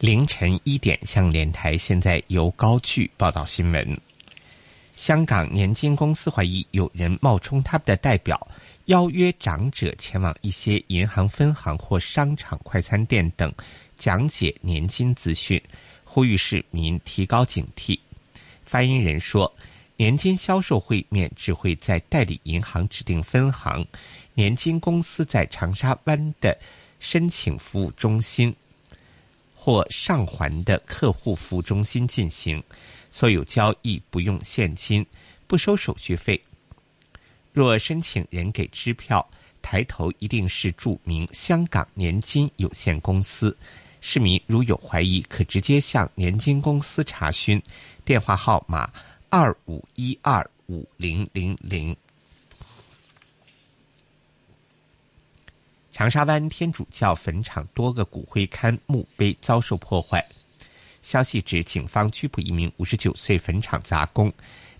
凌晨一点，向联台现在由高聚报道新闻。香港年金公司怀疑有人冒充他们的代表，邀约长者前往一些银行分行或商场、快餐店等，讲解年金资讯，呼吁市民提高警惕。发言人说，年金销售会面只会在代理银行指定分行、年金公司在长沙湾的申请服务中心。或上环的客户服务中心进行，所有交易不用现金，不收手续费。若申请人给支票，抬头一定是注明香港年金有限公司。市民如有怀疑，可直接向年金公司查询，电话号码二五一二五零零零。长沙湾天主教坟场多个骨灰龛墓碑遭受破坏。消息指，警方拘捕一名五十九岁坟场杂工，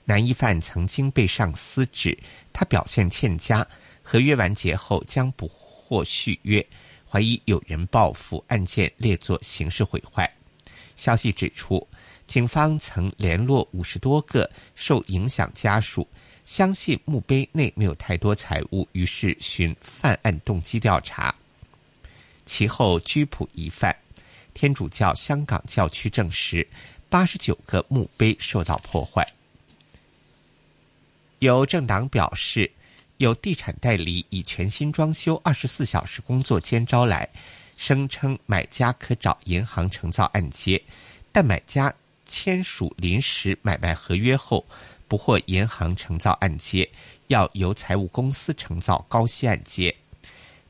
男疑犯曾经被上司指他表现欠佳，合约完结后将不获续约，怀疑有人报复，案件列作刑事毁坏。消息指出，警方曾联络五十多个受影响家属。相信墓碑内没有太多财物，于是寻犯案动机调查。其后拘捕疑犯。天主教香港教区证实，八十九个墓碑受到破坏。有政党表示，有地产代理以全新装修、二十四小时工作间招来，声称买家可找银行承造按揭，但买家签署临时买卖合约后。不获银行承造按揭，要由财务公司承造高息按揭。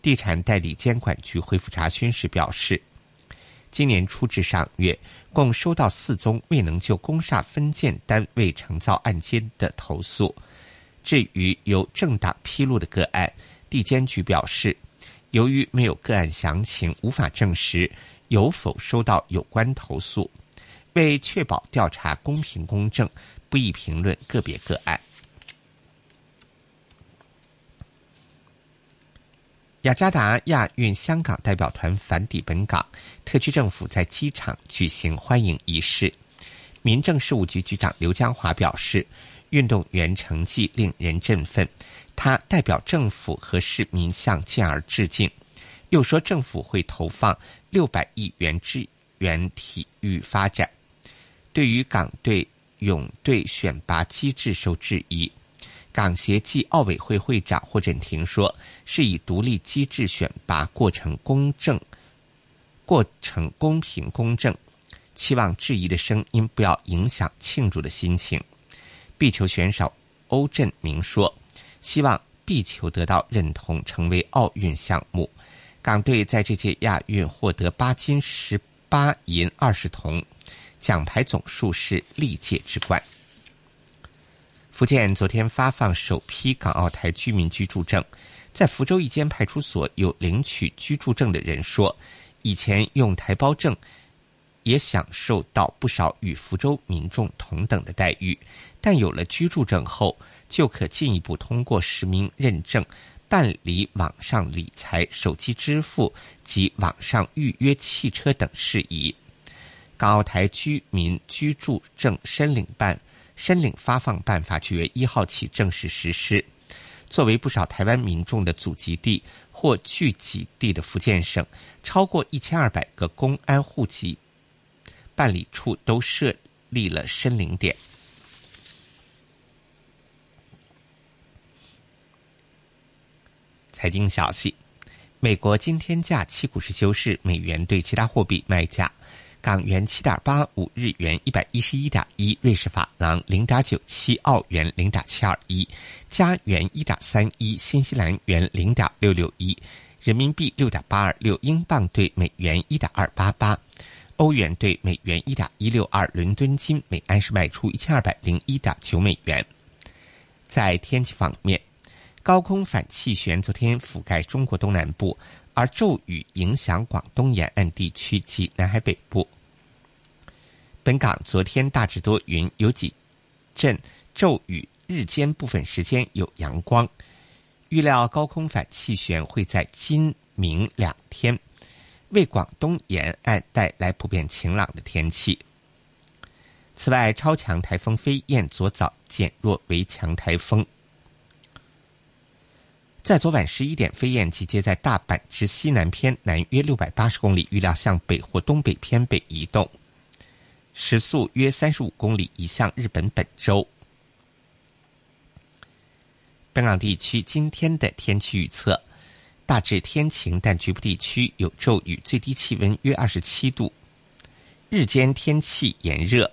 地产代理监管局回复查询时表示，今年初至上月，共收到四宗未能就公厦分建单位承造按揭的投诉。至于由政党披露的个案，地监局表示，由于没有个案详情，无法证实有否收到有关投诉。为确保调查公平公正。不宜评论个别个案。雅加达亚运香港代表团返抵本港，特区政府在机场举行欢迎仪式。民政事务局局长刘江华表示，运动员成绩令人振奋，他代表政府和市民向健儿致敬。又说，政府会投放六百亿元支援体育发展。对于港队。泳队选拔机制受质疑，港协暨奥委会会长霍震霆说：“是以独立机制选拔，过程公正，过程公平公正，期望质疑的声音不要影响庆祝的心情。”壁球选手欧振明说：“希望壁球得到认同，成为奥运项目。”港队在这届亚运获得八金十八银二十铜。奖牌总数是历届之冠。福建昨天发放首批港澳台居民居住证，在福州一间派出所有领取居住证的人说，以前用台胞证也享受到不少与福州民众同等的待遇，但有了居住证后，就可进一步通过实名认证办理网上理财、手机支付及网上预约汽车等事宜。港澳台居民居住证申领办申领发放办法九月一号起正式实施。作为不少台湾民众的祖籍地或聚集地的福建省，超过一千二百个公安户籍办理处都设立了申领点。财经消息：美国今天假期股市休市，美元对其他货币卖价。港元七点八五，日元一百一十一点一，瑞士法郎零点九七，澳元零点七二一，加元一点三一，新西兰元零点六六一，人民币六点八二六，英镑兑美元一点二八八，欧元兑美元一点一六二，伦敦金每安士卖出一千二百零一点九美元。在天气方面，高空反气旋昨天覆盖中国东南部。而骤雨影响广东沿岸地区及南海北部。本港昨天大致多云，有几阵骤雨，日间部分时间有阳光。预料高空反气旋会在今明两天为广东沿岸带来普遍晴朗的天气。此外，超强台风飞燕昨早减弱为强台风。在昨晚十一点，飞燕集结在大阪之西南偏南约六百八十公里，预料向北或东北偏北移动，时速约三十五公里，移向日本本州。本港地区今天的天气预测：大致天晴，但局部地区有骤雨，最低气温约二十七度，日间天气炎热，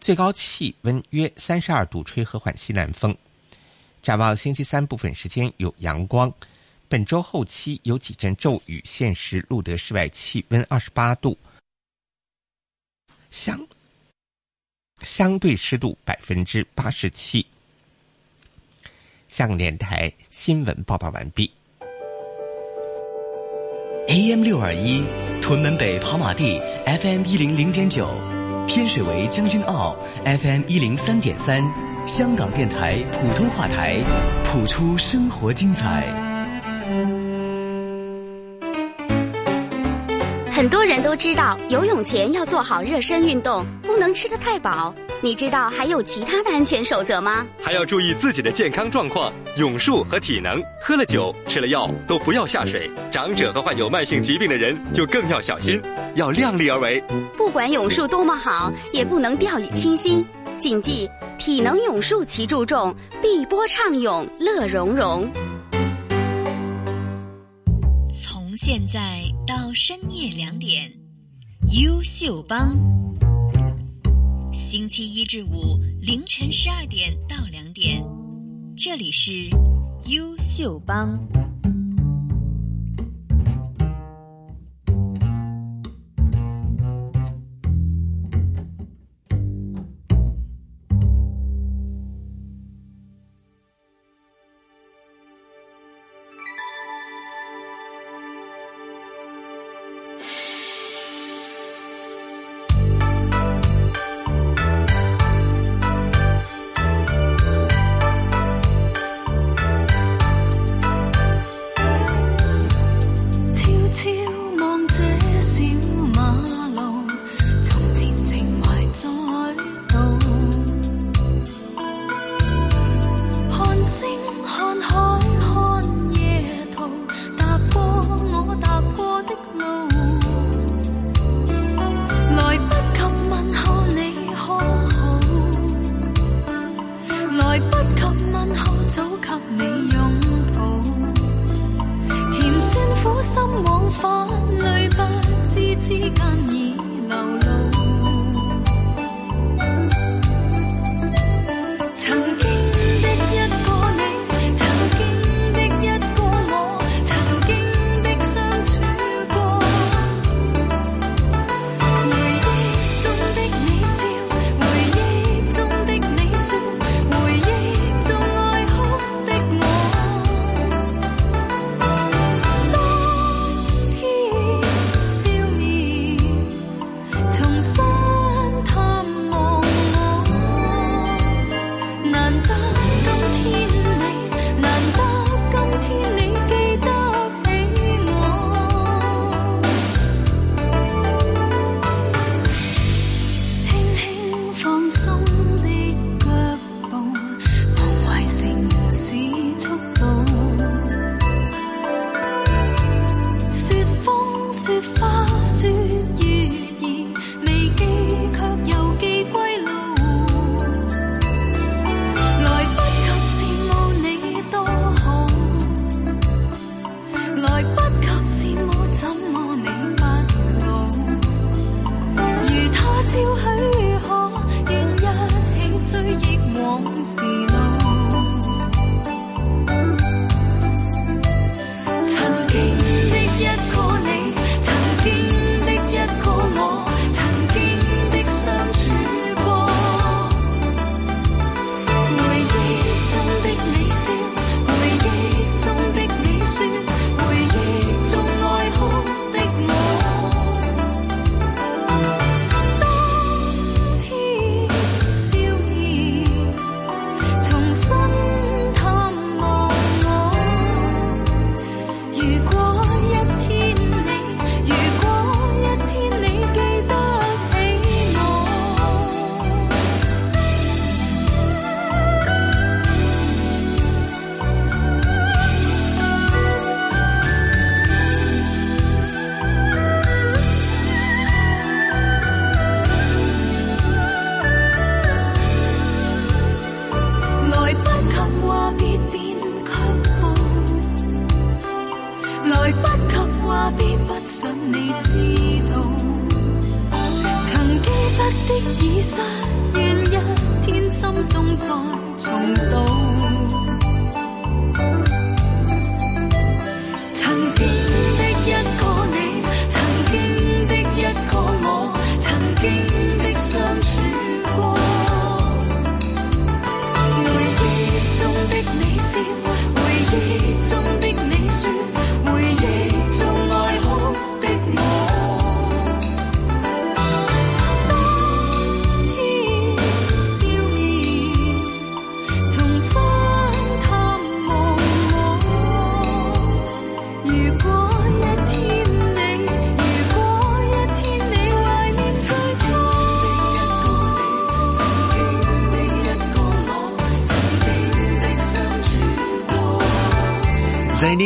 最高气温约三十二度，吹和缓西南风。展望星期三部分时间有阳光，本周后期有几阵骤雨。现时录得室外气温二十八度，相相对湿度百分之八十七。香港电台新闻报道完毕。AM 六二一屯门北跑马地 FM 一零零点九，天水围将军澳 FM 一零三点三。香港电台普通话台，谱出生活精彩。很多人都知道，游泳前要做好热身运动，不能吃得太饱。你知道还有其他的安全守则吗？还要注意自己的健康状况，泳术和体能。喝了酒、吃了药都不要下水。长者和患有慢性疾病的人就更要小心，要量力而为。不管泳术多么好，也不能掉以轻心。谨记。体能泳术其注重，碧波畅泳乐融融。从现在到深夜两点，优秀帮。星期一至五凌晨十二点到两点，这里是优秀帮。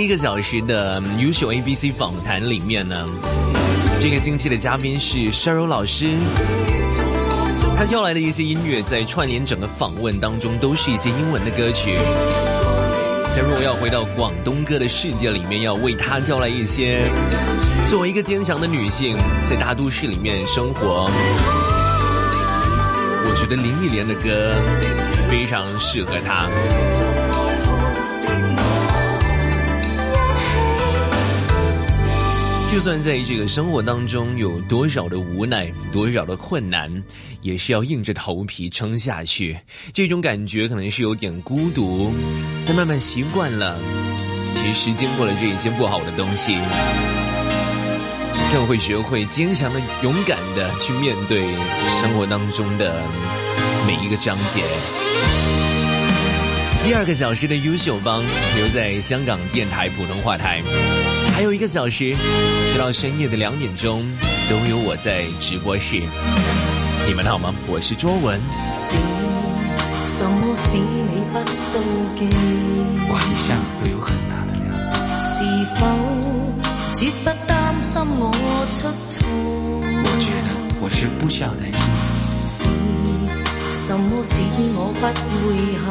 一个小时的优秀 A B C 访谈里面呢，这个星期的嘉宾是 Sheryl 老师，他挑来的一些音乐在串联整个访问当中都是一些英文的歌曲。但如果要回到广东歌的世界里面，要为他挑来一些作为一个坚强的女性在大都市里面生活，我觉得林忆莲的歌非常适合她。就算在这个生活当中有多少的无奈，多少的困难，也是要硬着头皮撑下去。这种感觉可能是有点孤独，但慢慢习惯了。其实经过了这一些不好的东西，更会学会坚强的、勇敢的去面对生活当中的每一个章节。第二个小时的优秀帮留在香港电台普通话台。还有一个小时，直到深夜的两点钟，都有我在直播室。你们好吗？我是卓文。是什么使你不妒忌？我一向都有很大的量。是否绝不担心我出错？我觉得我是不需要担心。是什么使我不会恨？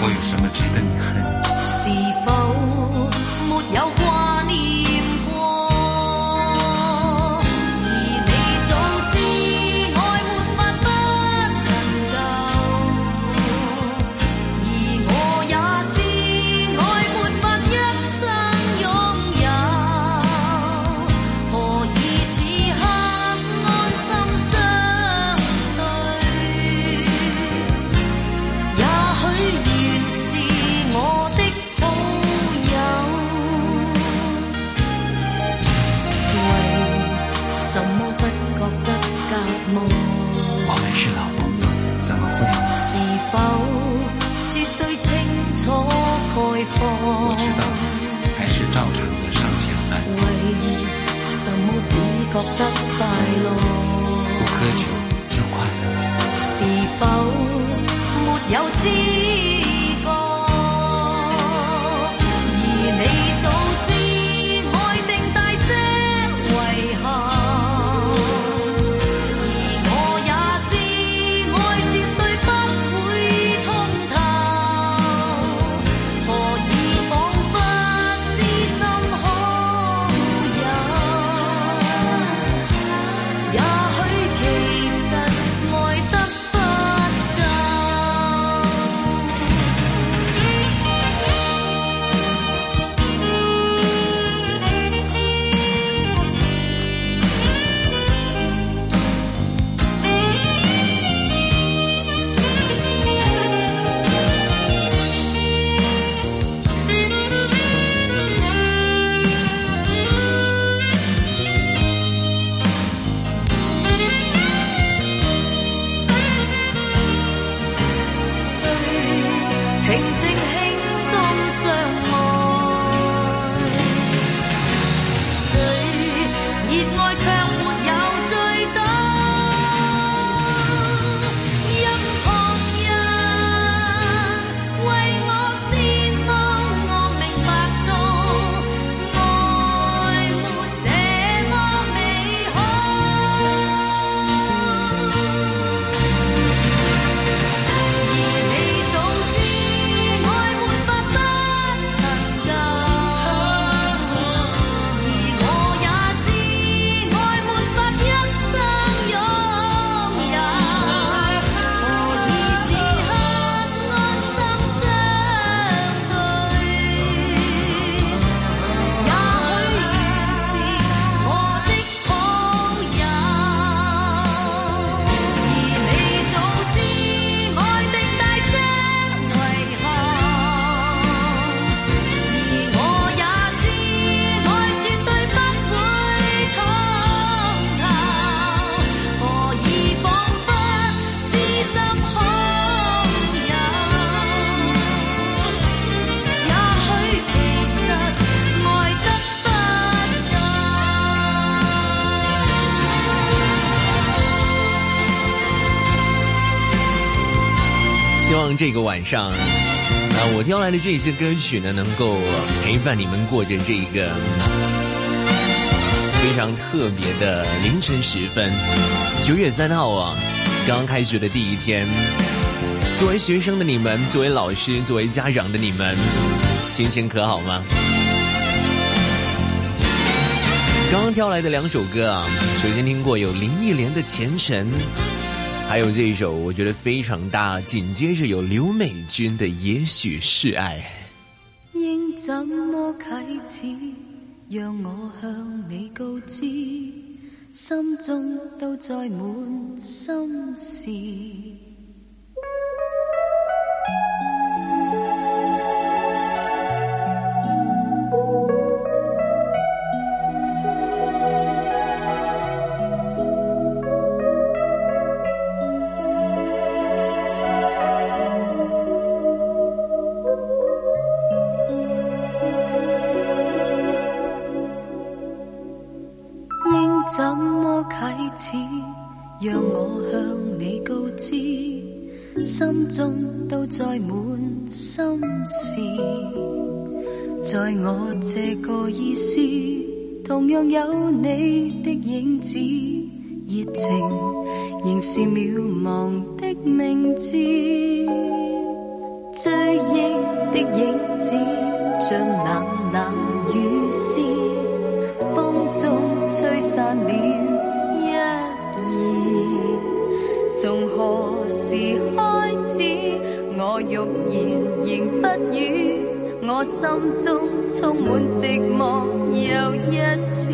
我有什么值得你恨？是否？这些歌曲呢，能够陪伴你们过着这一个非常特别的凌晨时分。九月三号啊，刚刚开学的第一天，作为学生的你们，作为老师，作为家长的你们，心情可好吗？刚刚挑来的两首歌啊，首先听过有林忆莲的《前程》。还有这一首，我觉得非常大。紧接着有刘美君的《也许是爱》。应怎么启齿，让我向你告知，心中都载满心事。是渺茫的名字。追忆的影子，像冷冷雨丝，风中吹散了。从何时开始，我欲言仍不语，我心中充满寂寞。又一次，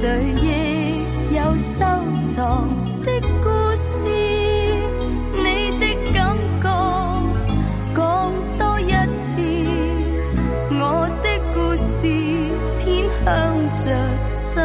谁亦有收藏的故事。你的感觉讲多一次，我的故事偏向着失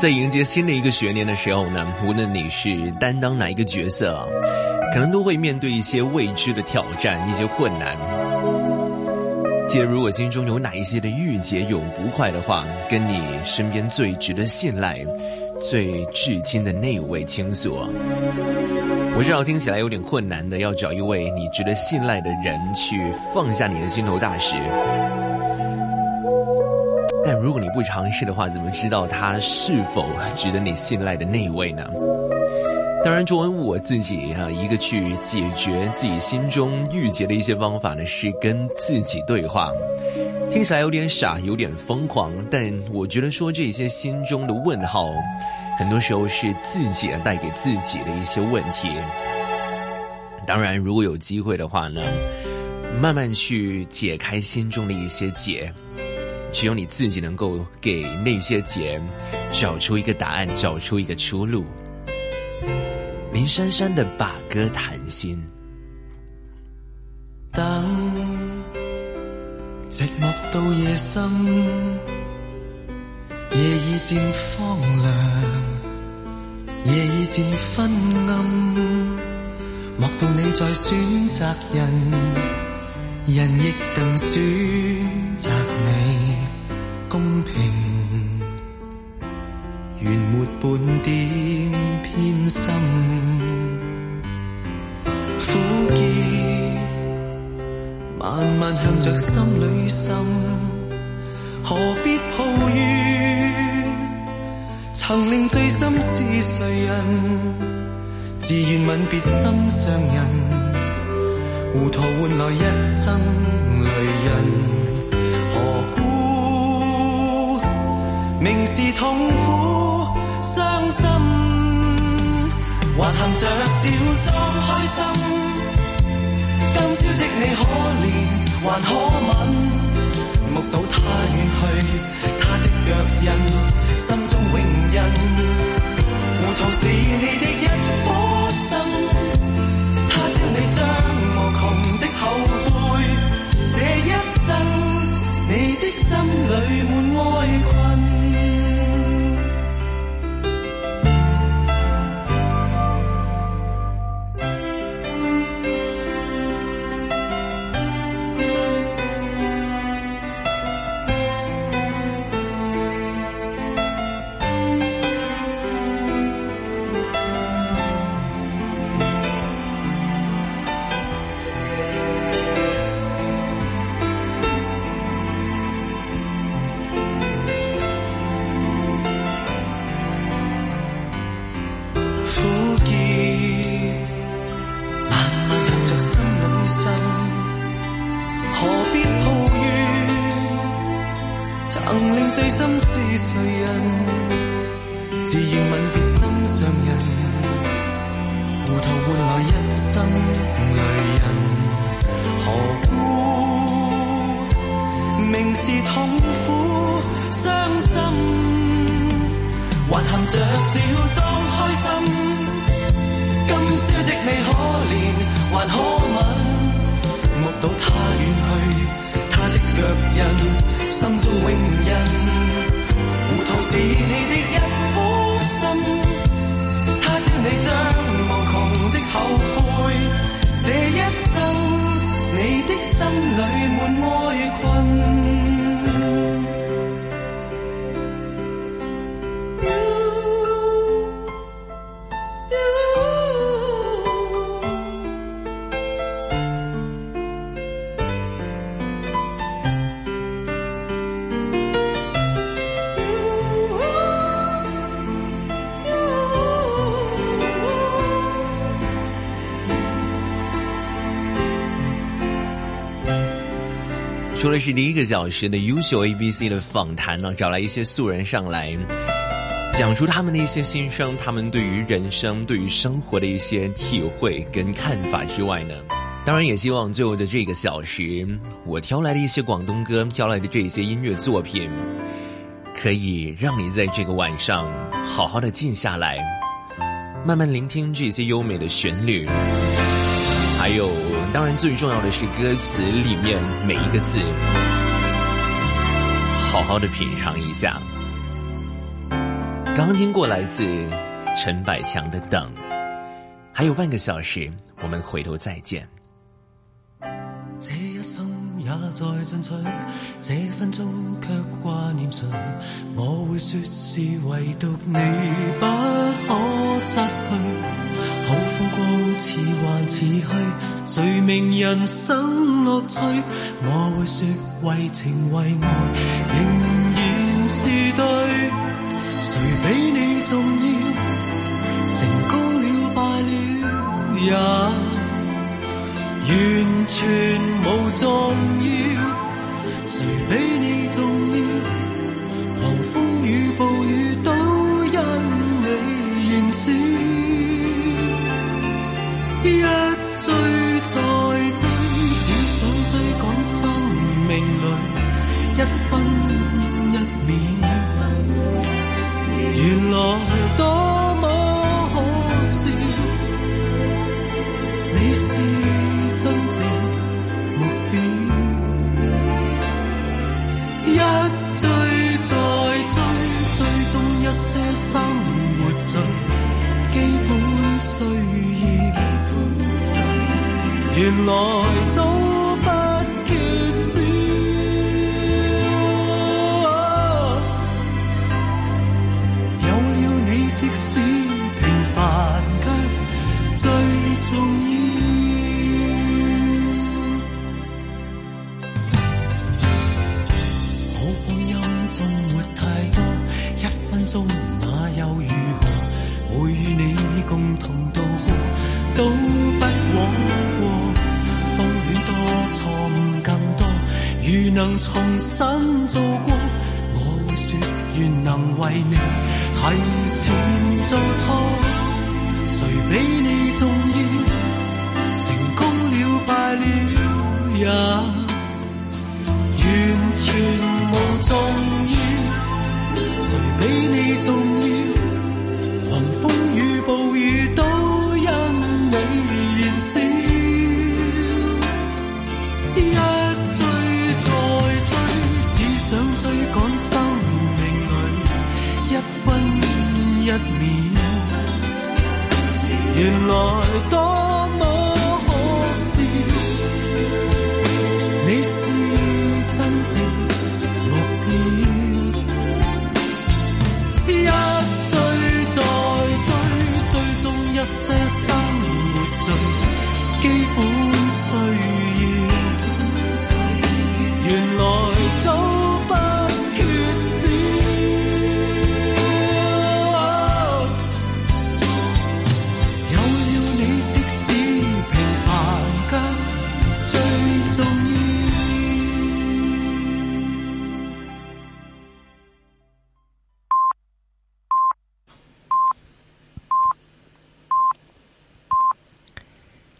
在迎接新的一个学年的时候呢，无论你是担当哪一个角色，可能都会面对一些未知的挑战，一些困难。记得，如果心中有哪一些的郁结永不快的话，跟你身边最值得信赖、最至亲的那位倾诉。我知道听起来有点困难的，要找一位你值得信赖的人去放下你的心头大石。如果你不尝试的话，怎么知道他是否值得你信赖的那一位呢？当然，作为我自己啊，一个去解决自己心中郁结的一些方法呢，是跟自己对话。听起来有点傻，有点疯狂，但我觉得说这些心中的问号，很多时候是自己带给自己的一些问题。当然，如果有机会的话呢，慢慢去解开心中的一些结。只有你自己能够给那些结找出一个答案，找出一个出路。林珊珊的《把歌谈心》，等寂寞到夜深，夜已渐荒凉，夜已渐昏暗，莫道你在选择人，人亦更选择你。公平，原没半点偏心。苦涩慢慢向着心里渗，何必抱怨？曾令醉心是谁人？自愿吻别心上人，糊涂换来一生泪人。明是痛苦伤心，还含着笑装开心。今宵的你可怜还可吻，目睹他远去，他的脚印，心中永印。糊涂是你的一颗心，他朝你将心里满哀困。说的是第一个小时的优秀 A B C 的访谈呢，找来一些素人上来，讲出他们的一些心声，他们对于人生、对于生活的一些体会跟看法之外呢，当然也希望最后的这个小时，我挑来的一些广东歌，挑来的这些音乐作品，可以让你在这个晚上好好的静下来，慢慢聆听这些优美的旋律，还有。当然，最重要的是歌词里面每一个字，好好的品尝一下。刚刚听过来自陈百强的《等》，还有半个小时，我们回头再见。这一生也在进取，这分钟却挂念谁？我会说是唯独你不可失去。好风光似幻似虚，谁明人生乐趣？我会说为情为爱仍然是对，谁比你重要？成功了败了也完全无重要，谁比你重？追再追，只想追赶生命里一分一秒。原来多么可笑，你是真正目标。一追再追，追踪一些生活最基本需要。原来早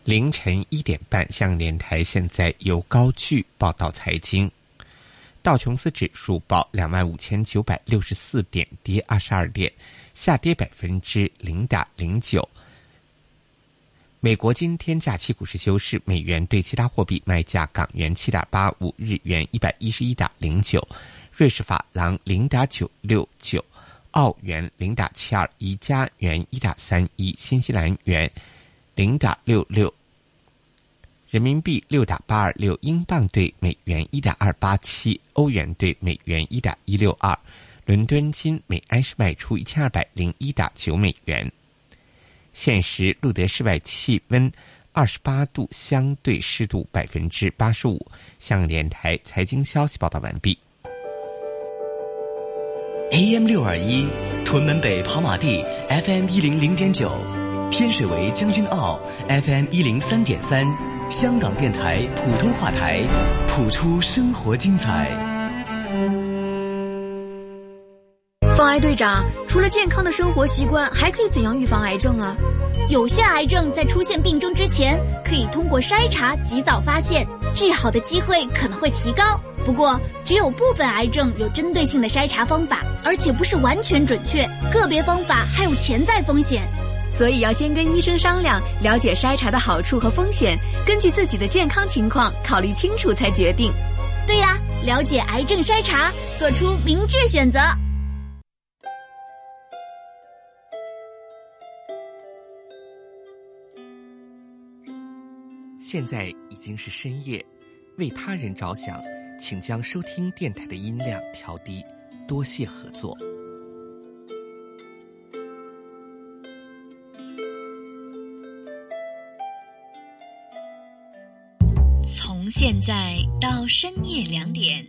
凌晨一点半，向联台现在由高聚报道财经。道琼斯指数报两万五千九百六十四点，跌二十二点，下跌百分之零点零九。美国今天假期股市休市，美元对其他货币卖价：港元七点八五，日元一百一十一点零九，瑞士法郎零点九六九，澳元零点七二一，加元一点三一，新西兰元零点六六。人民币六点八二六，英镑兑美元一点二八七，欧元兑美元一点一六二，伦敦金每安士卖出一千二百零一点九美元。现时录得室外气温二十八度，相对湿度百分之八十五。向联台财经消息报道完毕。AM 六二一，屯门北跑马地 FM 一零零点九，天水围将军澳 FM 一零三点三，香港电台普通话台，谱出生活精彩。方癌队长，除了健康的生活习惯，还可以怎样预防癌症啊？有些癌症在出现病征之前，可以通过筛查及早发现，治好的机会可能会提高。不过，只有部分癌症有针对性的筛查方法，而且不是完全准确，个别方法还有潜在风险。所以要先跟医生商量了解筛查的好处和风险根据自己的健康情况考虑清楚才决定。对呀了解癌症筛查做出明智选择。现在已经是深夜为他人着想请将收听电台的音量调低多谢合作。现在到深夜两点，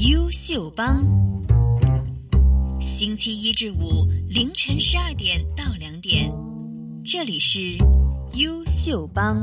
优秀帮。星期一至五凌晨十二点到两点，这里是优秀帮。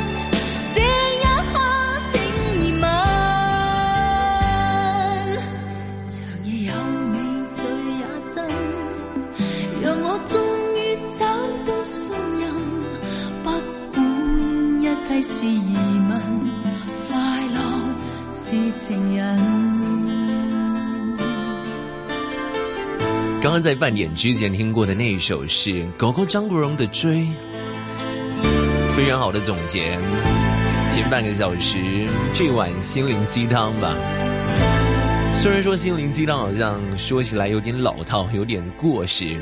刚刚在半点之前听过的那一首是狗狗张国荣的《追》，非常好的总结。前半个小时这碗心灵鸡汤吧。虽然说心灵鸡汤好像说起来有点老套，有点过时，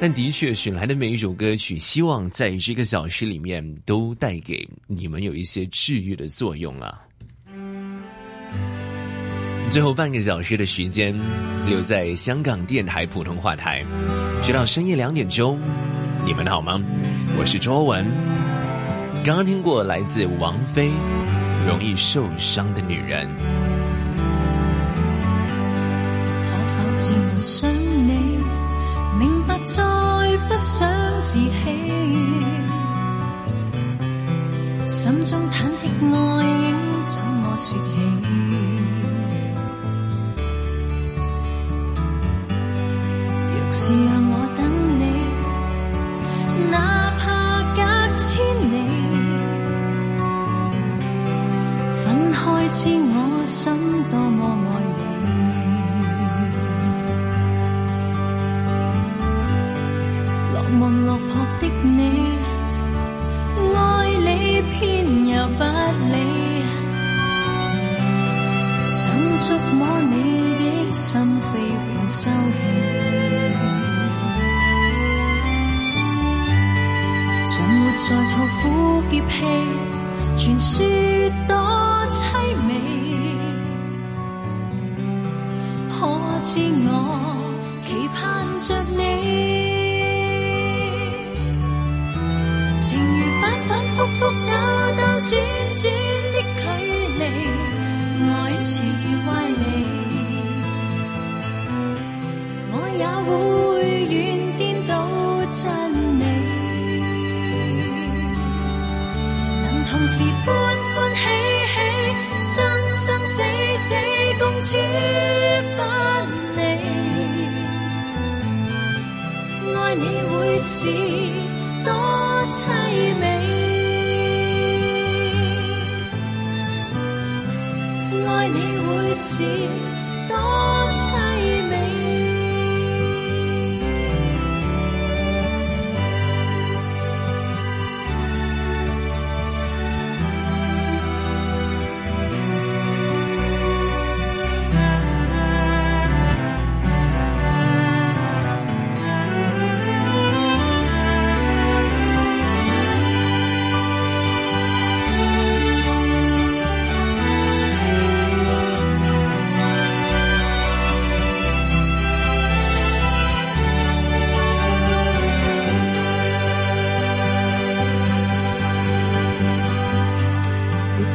但的确选来的每一首歌曲，希望在这个小时里面都带给你们有一些治愈的作用啊。最后半个小时的时间留在香港电台普通话台，直到深夜两点钟。你们好吗？我是卓文。刚刚听过来自王菲《容易受伤的女人》。是我想你，明白再不想自欺，心中忐忑愛應怎么说起？若是让我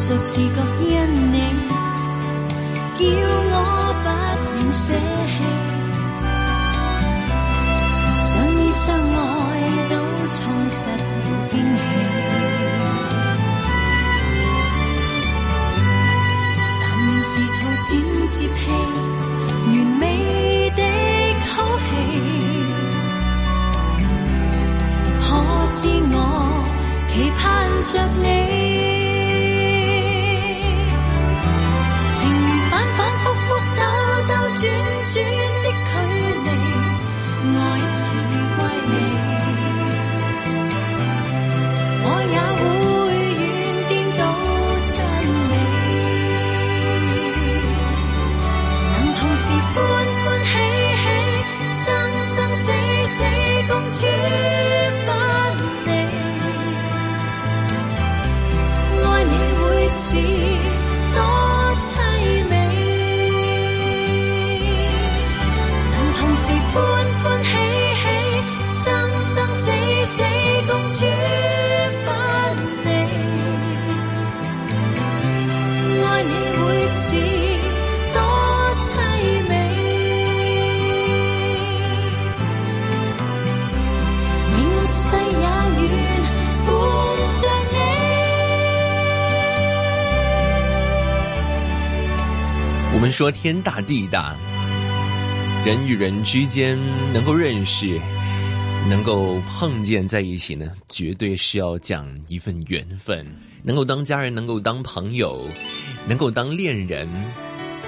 着自觉因你，叫我不愿舍弃。相依相爱都錯失了驚喜，但願是途漸接戏，完美的好戲。可知我期盼着你。说天大地大，人与人之间能够认识，能够碰见在一起呢，绝对是要讲一份缘分。能够当家人，能够当朋友，能够当恋人，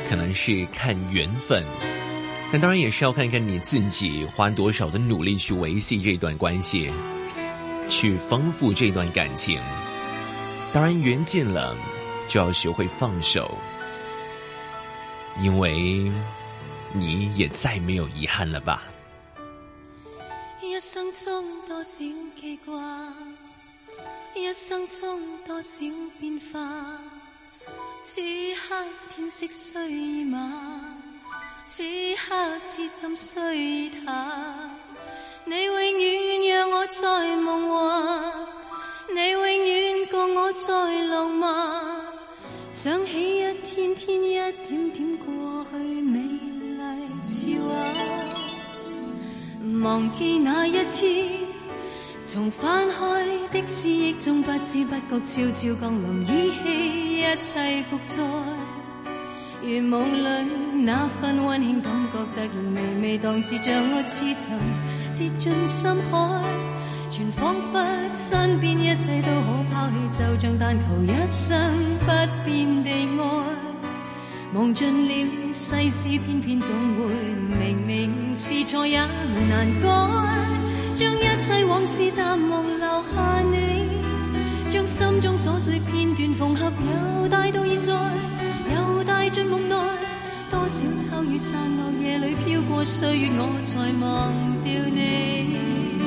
可能是看缘分。那当然也是要看看你自己花多少的努力去维系这段关系，去丰富这段感情。当然缘尽了，就要学会放手。因为你也再没有遗憾了吧。一生中多少记挂，一生中多少变化。此刻天色虽已晚，此刻痴心需他。你永远让我在梦幻，你永远共我在浪漫。想起一天天一点点过去美丽似画。忘记那一天，从翻开的思忆中不知不觉悄悄降临，依稀一切复在。如梦里那份温馨感觉，突然微微荡至，像我似曾跌进深海，全仿佛身边一切都可抛弃，就像但求一生不变地爱。忘尽了世事，偏偏总会明明是错也难改。将一切往事淡忘，留下你，将心中琐碎片段缝合，又带到现在，又带进梦内。多少秋雨散落，夜里飘过岁月，我才忘掉你。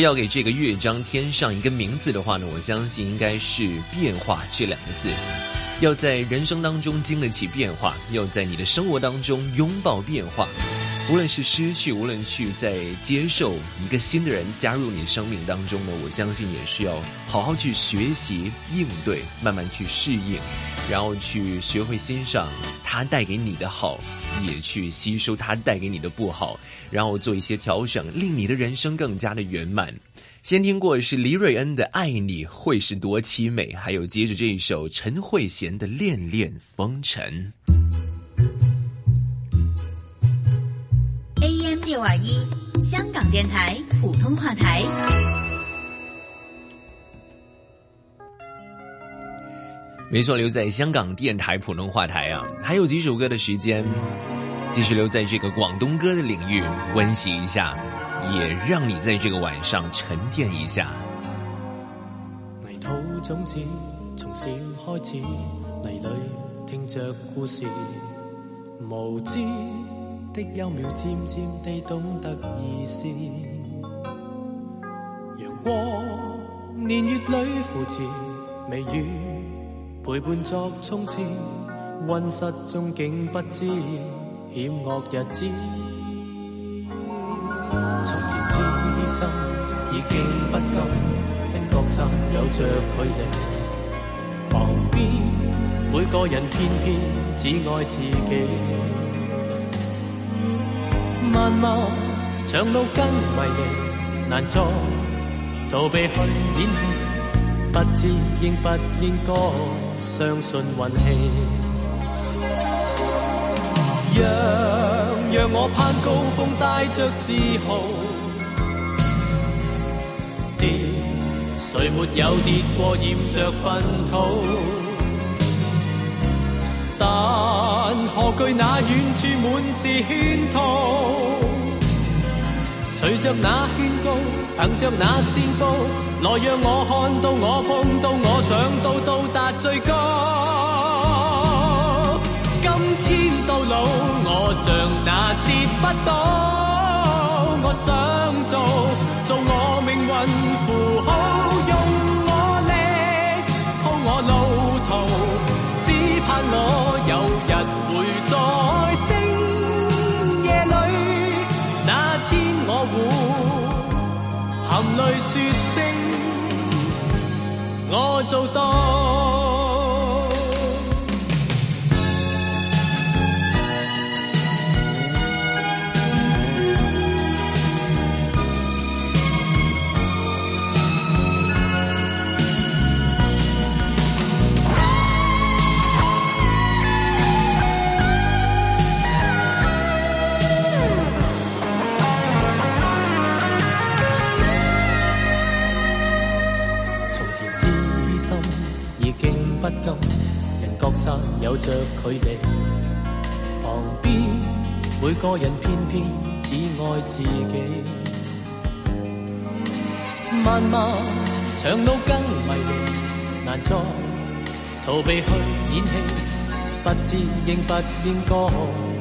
要给这个乐章添上一个名字的话呢，我相信应该是“变化”这两个字。要在人生当中经得起变化，要在你的生活当中拥抱变化。无论是失去，无论去在接受一个新的人加入你生命当中呢，我相信也是要好好去学习应对，慢慢去适应，然后去学会欣赏他带给你的好，也去吸收他带给你的不好，然后做一些调整，令你的人生更加的圆满。先听过是黎瑞恩的《爱你会是多凄美》，还有接着这一首陈慧娴的《恋恋风尘》。AM 六二一，香港电台普通话台。没错，留在香港电台普通话台啊，还有几首歌的时间，继续留在这个广东歌的领域温习一下，也让你在这个晚上沉淀一下。泥土种子从小开始，泥里听着故事，无知的幽妙，渐渐地懂得意思。阳光年月里扶持，微雨陪伴作冲刺，温室中竟不知险恶日子。从前知心已经不甘，因觉散有着距离。旁边每个人偏偏只爱自己。漫漫长路更迷离，难再逃避去演戏，不知应不应该相信运气。让让我攀高峰，带着自豪。跌，谁没有跌过，染着粪土？但何惧那远处满是圈套？随着那劝告，凭着那线报，来让我看到，我碰到，我想到，到达最高。今天到老，我像那跌不倒，我想做做我命运符号，泪说声，我做到。不甘，人各散有着距离。旁邊每個人偏偏只愛自己。漫漫長路更迷離，難再逃避去演戲，不知應不應該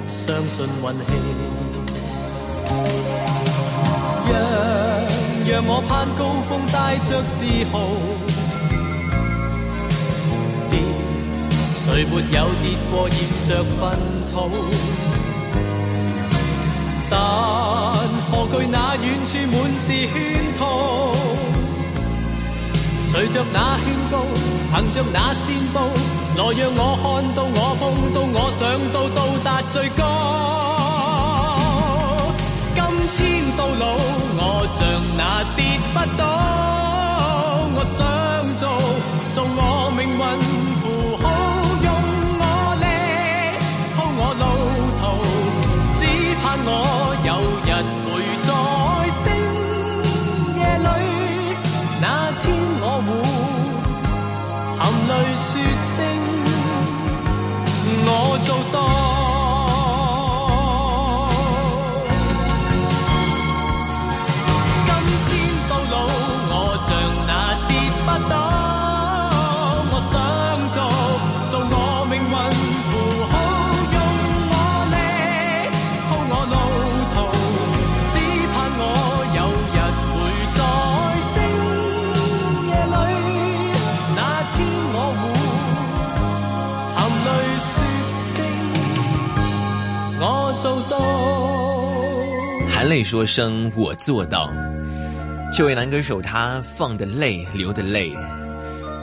相信運氣。讓讓我攀高峰，帶着自豪。跌，誰沒有跌過，染着糞土？但何惧那遠處滿是圈套？隨着那勸告，憑着那線報，來讓我看到，我碰到，我想到，到達最高。今天到老，我像那跌不倒，我想做做含泪说声“我做到”。这位男歌手他放的泪、流的泪，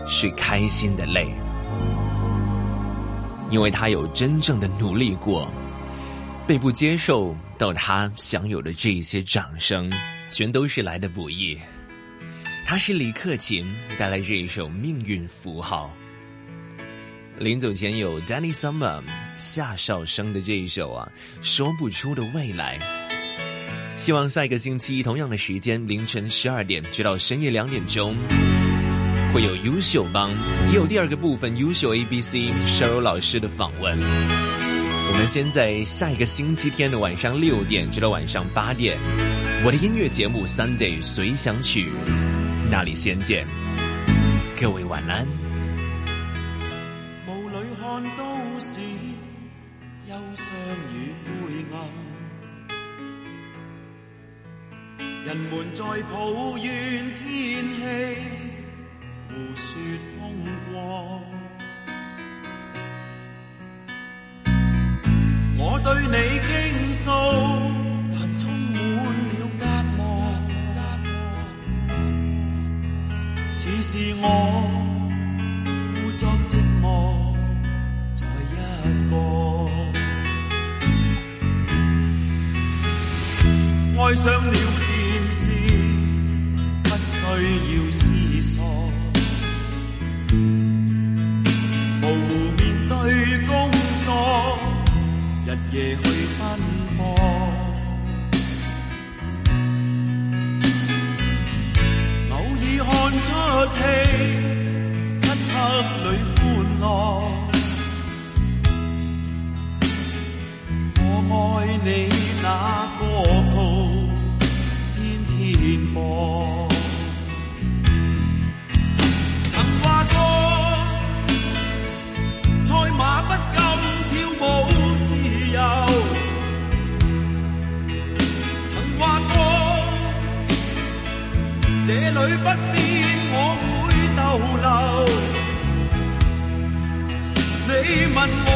是开心的泪，因为他有真正的努力过，被不接受到他享有的这些掌声，全都是来的不易。他是李克勤带来这一首《命运符号》。临走前有 Danny Summer 夏少生的这一首啊，说不出的未来。希望下一个星期同样的时间，凌晨十二点直到深夜两点钟，会有优秀帮，也有第二个部分优秀 A B C show 老师的访问。我们先在下一个星期天的晚上六点直到晚上八点，我的音乐节目 Sunday 随想曲。那里先见，各位晚安。在抱怨天气，胡说风光。我对你倾诉，但充满了隔膜。似是我故作寂寞，在一个爱上了，要思索，模糊面对工作，日夜去奔波。偶尔看出戲，漆黑里歡樂。我愛你那歌曲，天天播。里不变，我会逗留。你问，我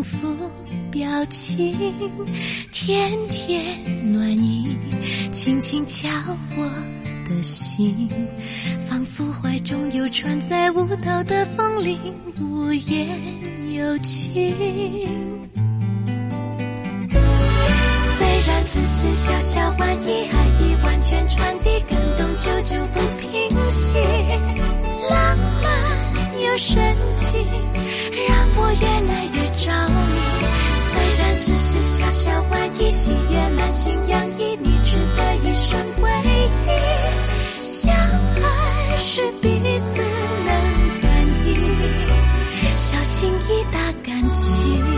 幸福表情，甜甜暖意，轻轻敲我的心，仿佛怀中有穿在舞蹈的风铃，无言有情。虽然只是小小玩意，爱意完全传递，感动久久不平息，浪漫又神奇，让我越来越找你，虽然只是小小玩意，喜悦满心洋溢，你值得一生回忆。相爱是彼此能感应，小心意大感情。